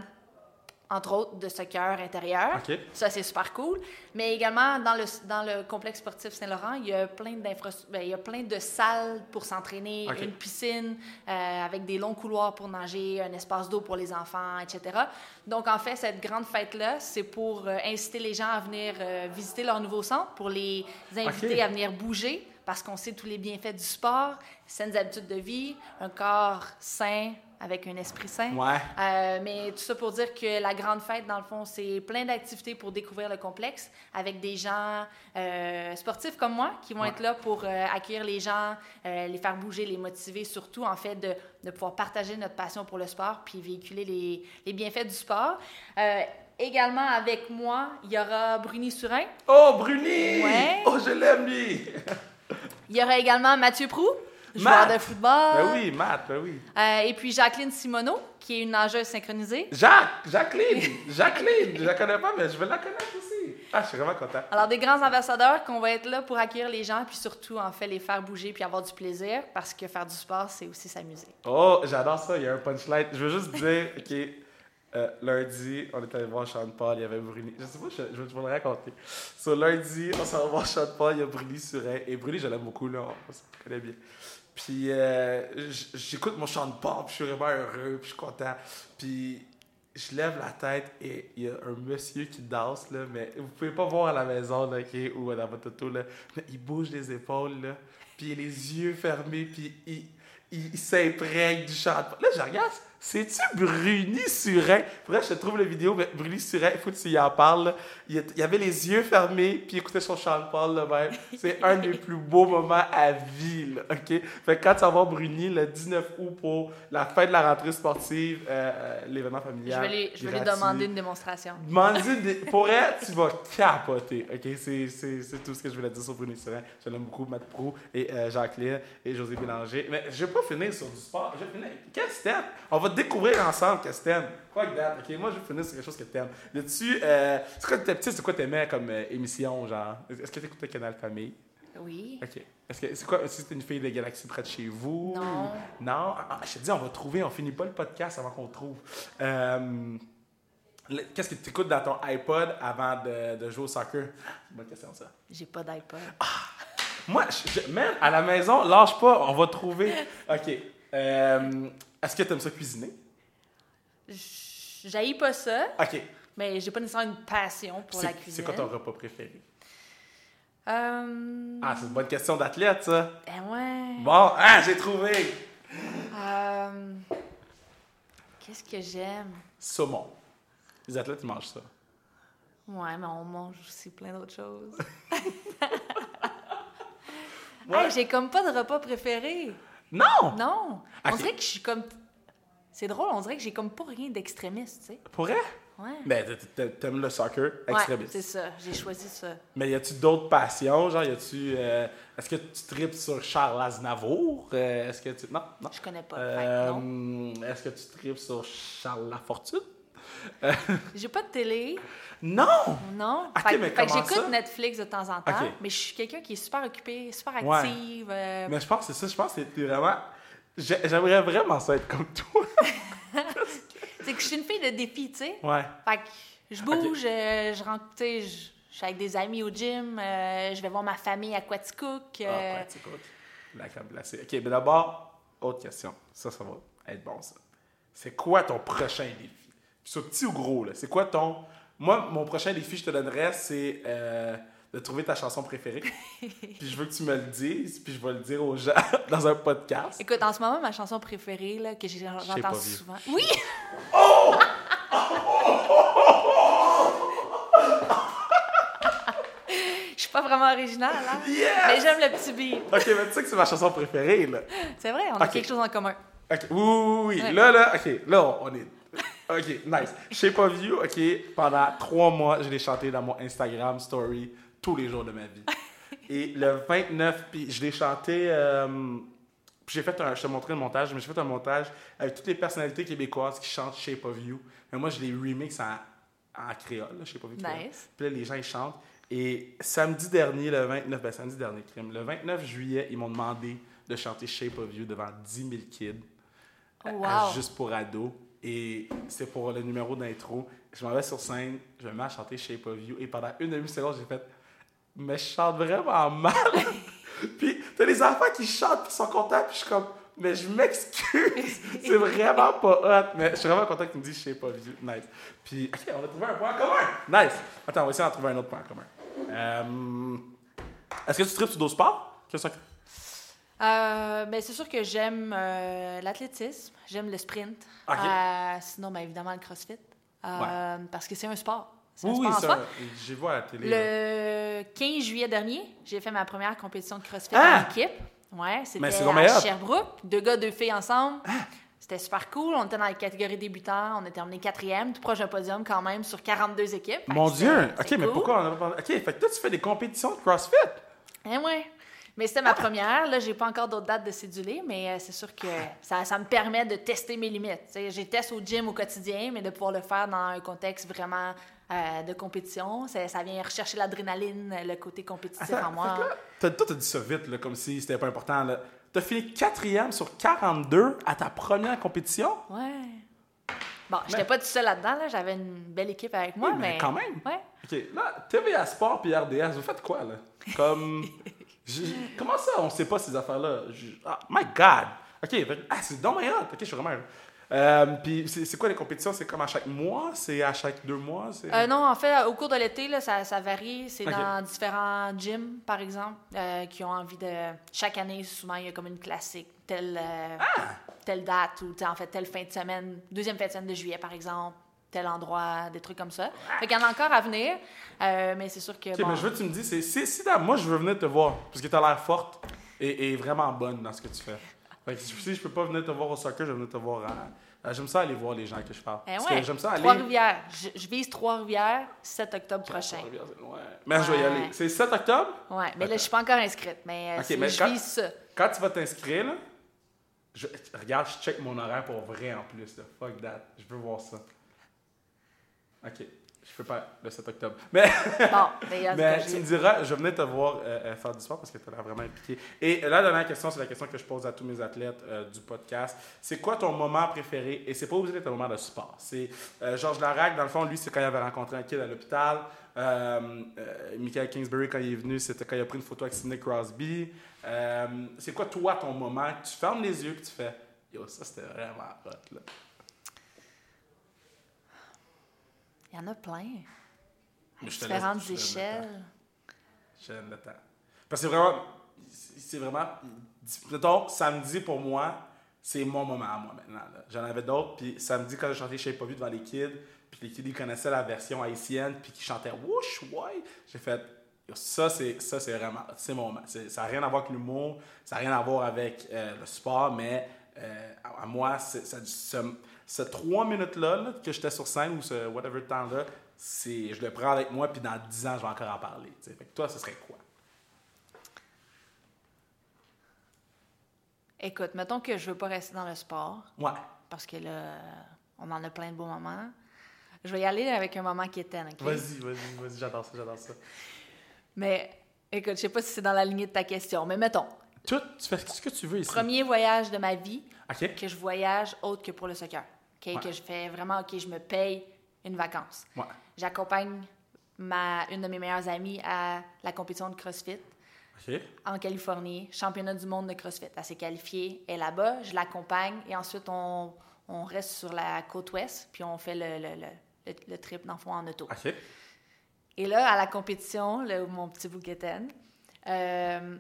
entre autres, de soccer intérieur. Ça, c'est super cool. Mais également, dans le, dans le complexe sportif Saint-Laurent, il y a plein ben, il y a plein de salles pour s'entraîner, une piscine euh, avec des longs couloirs pour nager, un espace d'eau pour les enfants, etc. Donc, en fait, cette grande fête-là, c'est pour euh, inciter les gens à venir euh, visiter leur nouveau centre, pour les inviter à venir bouger, parce qu'on sait tous les bienfaits du sport, saines habitudes de vie, un corps sain avec un esprit sain. Ouais. Euh, mais tout ça pour dire que la grande fête, dans le fond, c'est plein d'activités pour découvrir le complexe avec des gens euh, sportifs comme moi qui vont Ouais. être là pour euh, accueillir les gens, les faire bouger, les motiver, surtout en fait de, de pouvoir partager notre passion pour le sport puis véhiculer les, les bienfaits du sport. Également avec moi, il y aura Bruni Surin. Oh, Bruni! Ouais. Oh, je l'aime, lui! Il y aura également Mathieu Prou! Joueur de football. Ben oui, Matt, ben oui. Euh, et puis Jacqueline Simoneau, qui est une nageuse synchronisée. Jacques! Jacqueline! Jacqueline! Je la connais pas, mais je vais la connaître aussi. Ah, je suis vraiment content. Alors, des grands ambassadeurs qu'on va être là pour accueillir les gens, puis surtout, en fait, les faire bouger puis avoir du plaisir, parce que faire du sport, c'est aussi s'amuser. Oh, j'adore ça, il y a un punchline. Je veux juste dire, *laughs* OK, euh, lundi, on est allé voir Sean Paul, il y avait Bruni. Je sais pas, je, je vais te le raconter. So, lundi, on s'en va voir Sean Paul, il y a Bruni Surin. Et Bruni, je l'aime beaucoup, là, on, on se connaît bien. Puis euh, j'écoute mon Sean Paul, puis je suis vraiment heureux, puis je suis content. Puis je lève la tête et il y a un monsieur qui danse, là, mais vous pouvez pas voir à la maison, là, ok, ou dans votre auto, là, mais il bouge les épaules, là, puis il a les yeux fermés, puis il, il, il s'imprègne du chant. Là, je regarde, c'est-tu Bruni Surin? Que je te trouve la vidéo, mais Bruni Surin, il faut que tu y en parles. Il, il avait les yeux fermés, puis il écoutait son de Paul, là, même. C'est un des *laughs* plus beaux moments à vie, là, OK? Fait que quand tu vas voir Bruni le 19 août pour la fin de la rentrée sportive, euh, euh, l'événement Je familial. vais lui, je vais lui demander une démonstration. Demande-lui des- *laughs* Pour elle, tu vas capoter. OK? C'est, tout ce que je voulais dire sur Bruno Surin. Je l'aime beaucoup, Matt Prou et euh, Jacqueline et José Bélanger. Mais je vais pas finir sur du sport. Je vais finir. Qu'est-ce que t'aimes? On va découvrir ensemble qu'est-ce que t'aimes. Fuck that. OK? Moi, je vais finir sur quelque chose que t'aimes. Là-dessus, euh, c'est quoi, t'étais petit, c'est quoi t'aimais comme euh, émission, genre? Est-ce que t'écoutais Canal Famille? Oui. OK. Est-ce que c'est quoi? Que c'était une fille de Galaxy près de chez vous? Non. Non? Ah, je te dis, on va trouver. On finit pas le podcast avant qu'on trouve. Euh, Qu'est-ce que tu écoutes dans ton iPod avant de, de jouer au soccer? Bonne question, ça. J'ai pas d'iPod. Moi, je, je- man, à la maison, lâche pas, on va trouver. OK. Euh, Est-ce que tu aimes ça cuisiner? J'haïs pas ça, OK. mais j'ai pas nécessairement une passion pour la cuisine. c'est quoi ton repas préféré? Euh... Ah, c'est une bonne question d'athlète, ça. Ben ouais. Bon, ah, j'ai trouvé! Euh, Qu'est-ce que j'aime? Saumon. Les athlètes, ils mangent ça. Ouais, mais on mange aussi plein d'autres choses. *laughs* Ouais. Hey, j'ai comme pas de repas préféré. Non! Non. On Ok. dirait que je suis comme. C'est drôle, on dirait que j'ai comme pas rien d'extrémiste, tu sais. Pour vrai? Ouais. T'a- t'aimes le soccer Ouais, extrémiste. c'est ça. J'ai choisi ça. Mais y a-tu d'autres passions? Genre, y a-tu. euh, Est-ce que tu tripes sur Charles Aznavour? Euh, Est-ce que tu. Non, non. Je connais pas. Euh. Est-ce que tu tripes sur Charles Lafortune? J'ai pas de télé. Non! Non. Fait, mais fait que j'écoute ça? Netflix de temps en temps, mais je suis quelqu'un qui est super occupé, super Ouais. active. euh, Mais je pense que c'est ça. Je pense que t'es vraiment. J'ai- J'aimerais vraiment ça être comme toi. *laughs* C'est que je suis une fille de défi, tu sais. Ouais. Fait que je bouge, euh, je rentre, tu sais, je je suis avec des amis au gym, euh, je vais voir ma famille à Quaticook. euh, Ah, écoutes. La crème glacée. OK, mais d'abord, autre question. Ça, ça va être bon, ça. C'est quoi ton prochain défi? Soit petit ou gros, là. C'est quoi ton. Moi, mon prochain défi, je te donnerais, c'est euh, de trouver ta chanson préférée. *laughs* puis je veux que tu me le dises, puis je vais le dire aux gens *laughs* dans un podcast. Écoute, en ce moment, ma chanson préférée, là, que j'entends souvent. Oui! *laughs* Je suis pas vraiment originale, hein? Yes! Mais j'aime le petit beat. OK, mais tu sais que c'est ma chanson préférée, là. C'est vrai, on a quelque chose en commun. OK, oui, oui, oui. Ouais. Là, là, OK, là, on, on est... OK, nice. Shape of You, OK, pendant trois mois, je l'ai chanté dans mon Instagram story tous les jours de ma vie. *laughs* Et le 29, puis je l'ai chanté... euh, puis j'ai fait un... Je te montrais le montage, mais j'ai fait un montage avec toutes les personnalités québécoises qui chantent Shape of You. Mais moi, je l'ai remix en, en créole, là, Shape of You. Nice. Puis là, les gens, ils chantent. Et samedi dernier, le 29, ben samedi dernier, crime, le 29 juillet, ils m'ont demandé de chanter Shape of You devant 10 000 kids. À- wow. à juste pour ados. Et c'est pour le numéro d'intro. Je m'en vais sur scène, je me mets à chanter Shape of You. Et pendant une demi-seconde, j'ai fait Mais je chante vraiment mal. *laughs* puis t'as les enfants qui chantent, puis sont contents, puis je suis comme Mais je m'excuse. *laughs* c'est vraiment pas hot. Mais je suis vraiment content que tu me dises Shape of You. Nice. Puis, ok, on a trouvé un point en commun. Nice. Attends, on va essayer d'en trouver un autre point en commun. Euh, Est-ce que tu tripes sur d'autres sports? Qu'est-ce que Euh, ben, c'est sûr que j'aime euh, l'athlétisme, j'aime le sprint. Euh, sinon, ben, évidemment, le crossfit. Parce que c'est un sport. Un Oui, oui, sport en ça. J'ai vu à la télé. là. Le 15 juillet dernier, j'ai fait ma première compétition de CrossFit Ah! en équipe. Ouais, c'était à. Sherbrooke. Deux gars, deux filles ensemble. C'était super cool. On était dans la catégorie débutants. On a terminé quatrième, tout proche d'un podium quand même, sur 42 équipes. Mon Dieu! Ok, mais pourquoi on a pas? Ok, fait que toi, tu fais des compétitions de CrossFit? Eh ouais. Mais c'était ma première. Là, j'ai pas encore d'autres dates de cédulé, mais euh, c'est sûr que ça, ça me permet de tester mes limites. J'ai test au gym au quotidien, mais de pouvoir le faire dans un contexte vraiment euh, de compétition, ça, ça vient rechercher l'adrénaline, le côté compétitif en moi. Là, toi, t'as dit ça vite, là, comme si c'était pas important. T'as fini quatrième sur 42 à ta première compétition? Ouais. Bon, j'étais pas tout seul là-dedans, là. j'avais une belle équipe avec moi, Oui, mais mais... quand même. Ouais. Ok, là, TVA Sport puis RDS, vous faites quoi, là? Comme. *laughs* Comment ça, on sait pas ces affaires-là? Ah, my God! Ok, ah, c'est dommage. Ok, je suis vraiment. Euh, puis c'est quoi les compétitions? C'est comme à chaque mois? C'est à chaque deux mois? Euh, non, en fait, au cours de l'été, ça, ça varie. C'est dans différents gyms, par exemple, euh, qui ont envie de. Chaque année, souvent, il y a comme une classique, telle, Ah! telle date ou en fait telle fin de semaine, deuxième fin de semaine de juillet, par exemple, tel endroit, des trucs comme ça. Fait qu'il y en a encore à venir, euh, mais c'est sûr que. Ok, bon, mais je veux que tu me dis, c'est, si, si moi je veux venir te voir, parce que tu as l'air forte et, et vraiment bonne dans ce que tu fais. Fait que si je peux pas venir te voir au soccer, je vais venir te voir à. j'aime ça aller voir les gens que je parle. eh Parce ouais, que j'aime ça aller. Trois-Rivières. Je, je vise Trois-Rivières, 7 octobre prochain. Trois-Rivières, c'est loin. Mais je vais y Ouais. aller. C'est 7 octobre? Ouais, mais là, je suis pas encore inscrite, mais, euh, Ok, c'est- mais je quand- vise ça. Quand tu vas t'inscrire, là, je- regarde, je check mon horaire pour vrai en plus. là. Fuck that. Je veux voir ça. Ok. Je peux pas le 7 octobre. Mais. *laughs* Bon, mais, Mais tu me diras, je venais te voir euh, euh, faire du sport parce que tu as l'air vraiment impliqué. Et la dernière question, c'est la question que je pose à tous mes athlètes euh, du podcast. C'est quoi ton moment préféré? Et c'est pas obligé d'être un moment de sport. C'est euh, Georges Larac, dans le fond, lui, c'est quand il avait rencontré un kid à l'hôpital. Euh, euh, Michael Kingsbury, quand il est venu, c'était quand il a pris une photo avec Sidney Crosby. Euh, c'est quoi, toi, ton moment? que Tu fermes les yeux et tu fais Yo, ça, c'était vraiment hot. Là. Il y en a plein. À je différentes je laisse échelles. Je le temps. Parce que c'est vraiment. C'est vraiment. Mettons, samedi pour moi, c'est mon moment à moi maintenant. J'en avais d'autres. Puis samedi, quand j'ai chanté Shape Pas Vu devant les kids, puis les kids ils connaissaient la version haïtienne, puis qui chantaient Wouch, ouais, j'ai fait. Ça, c'est ça, c'est vraiment. C'est mon moment. Ça n'a rien à voir avec l'humour, ça n'a rien à voir avec euh, le sport, mais euh, à, à moi, c'est- ça- ce trois minutes-là là, que j'étais sur scène ou ce whatever temps-là, c'est, je le prends avec moi, puis dans 10 ans, je vais encore en parler. Fait que toi, ce serait quoi? Écoute, mettons que je veux pas rester dans le sport, Ouais. parce que là, on en a plein de beaux moments. Je vais y aller avec un moment qui est ten? Vas-y, vas-y, vas-y, j'adore ça, j'adore ça. Mais écoute, je sais pas si c'est dans la lignée de ta question, mais mettons, Tout, tu fais ce que tu veux ici. premier voyage de ma vie que je voyage autre que pour le soccer. Ouais. Que je fais vraiment, OK, je me paye une vacance. Ouais. J'accompagne ma, une de mes meilleures amies à la compétition de CrossFit en Californie, championnat du monde de CrossFit. Elle s'est qualifiée, elle est là-bas, je l'accompagne et ensuite on, on reste sur la côte ouest, puis on fait le, le, le, le, trip dans le fond en auto. Et là, à la compétition, là, mon petit bouquetaine, euh,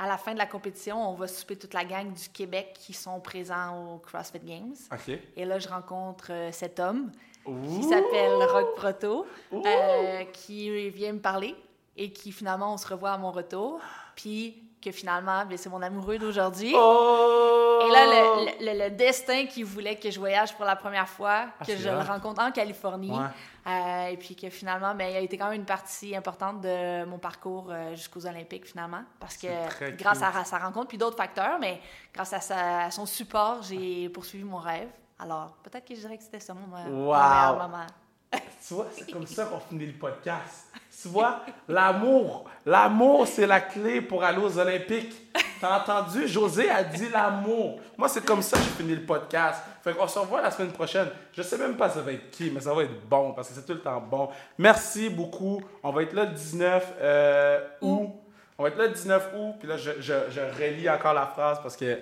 à la fin de la compétition, on va souper toute la gang du Québec qui sont présents au CrossFit Games. Et là, je rencontre euh, cet homme qui s'appelle Rock Proto, euh, qui vient me parler et qui finalement, on se revoit à mon retour. Puis que finalement, ben, c'est mon amoureux d'aujourd'hui. Oh! Et là, le, le- le- le destin qui voulait que je voyage pour la première fois, Ah, que je le rencontre en Californie, Ouais. euh, et puis que finalement, ben, il a été quand même une partie importante de mon parcours euh, jusqu'aux Olympiques, finalement, parce que grâce à sa rencontre, puis d'autres facteurs, mais grâce à, sa- à son support, j'ai poursuivi mon rêve. Alors, peut-être que je dirais que c'était ça mon, mon Wow. meilleur moment. *laughs* Tu vois, c'est comme ça qu'on finit le podcast. Tu vois, *laughs* l'amour. L'amour, c'est la clé pour aller aux Olympiques. T'as entendu? José a dit l'amour. Moi, c'est comme ça que j'ai fini le podcast. Fait qu'on se revoit la semaine prochaine. Je sais même pas ça va être qui, mais ça va être bon parce que c'est tout le temps bon. Merci beaucoup. On va être là le 19 euh, août. On va être là le 19 août. Puis là, je, je, je relis encore la phrase parce que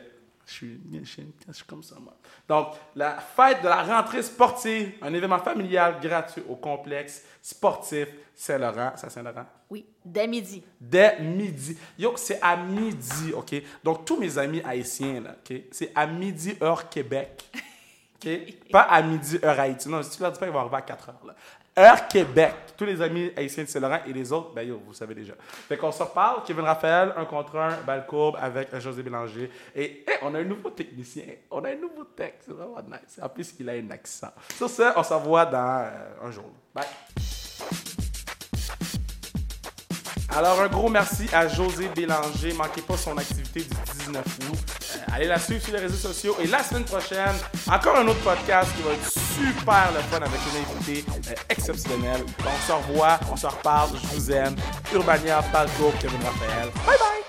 je suis, je suis, je suis comme ça, moi. Donc, la fête de la rentrée sportive, un événement familial gratuit au complexe sportif Saint-Laurent. C'est à Saint-Laurent? Oui, dès midi. Dès midi. Yo, c'est à midi, OK? Donc, tous mes amis haïtiens, là, OK? C'est à midi, heure Québec. OK? *laughs* Pas à midi, heure Haïti. Non, si tu leur dis pas, ils vont arriver à 4 heures, là. Heure Québec. Tous les amis haïtiens de Saint-Laurent et les autres, ben yo, vous savez déjà. Fait qu'on se reparle. Kevin Raphaël, un contre un, balle courbe avec José Bélanger. Et hey, on a un nouveau technicien. On a un nouveau texte. C'est vraiment nice. En plus, il a un accent. Sur ce, on se revoit dans euh, un jour. Bye. Alors, un gros merci à José Bélanger. Manquez pas son activité du 19 août. Euh, allez la suivre sur les réseaux sociaux. Et la semaine prochaine, encore un autre podcast qui va être super le fun avec une invitée euh, exceptionnelle. On se revoit, on se reparle. Je vous aime. Urbania, Palco, Kevin Raphaël. Bye bye!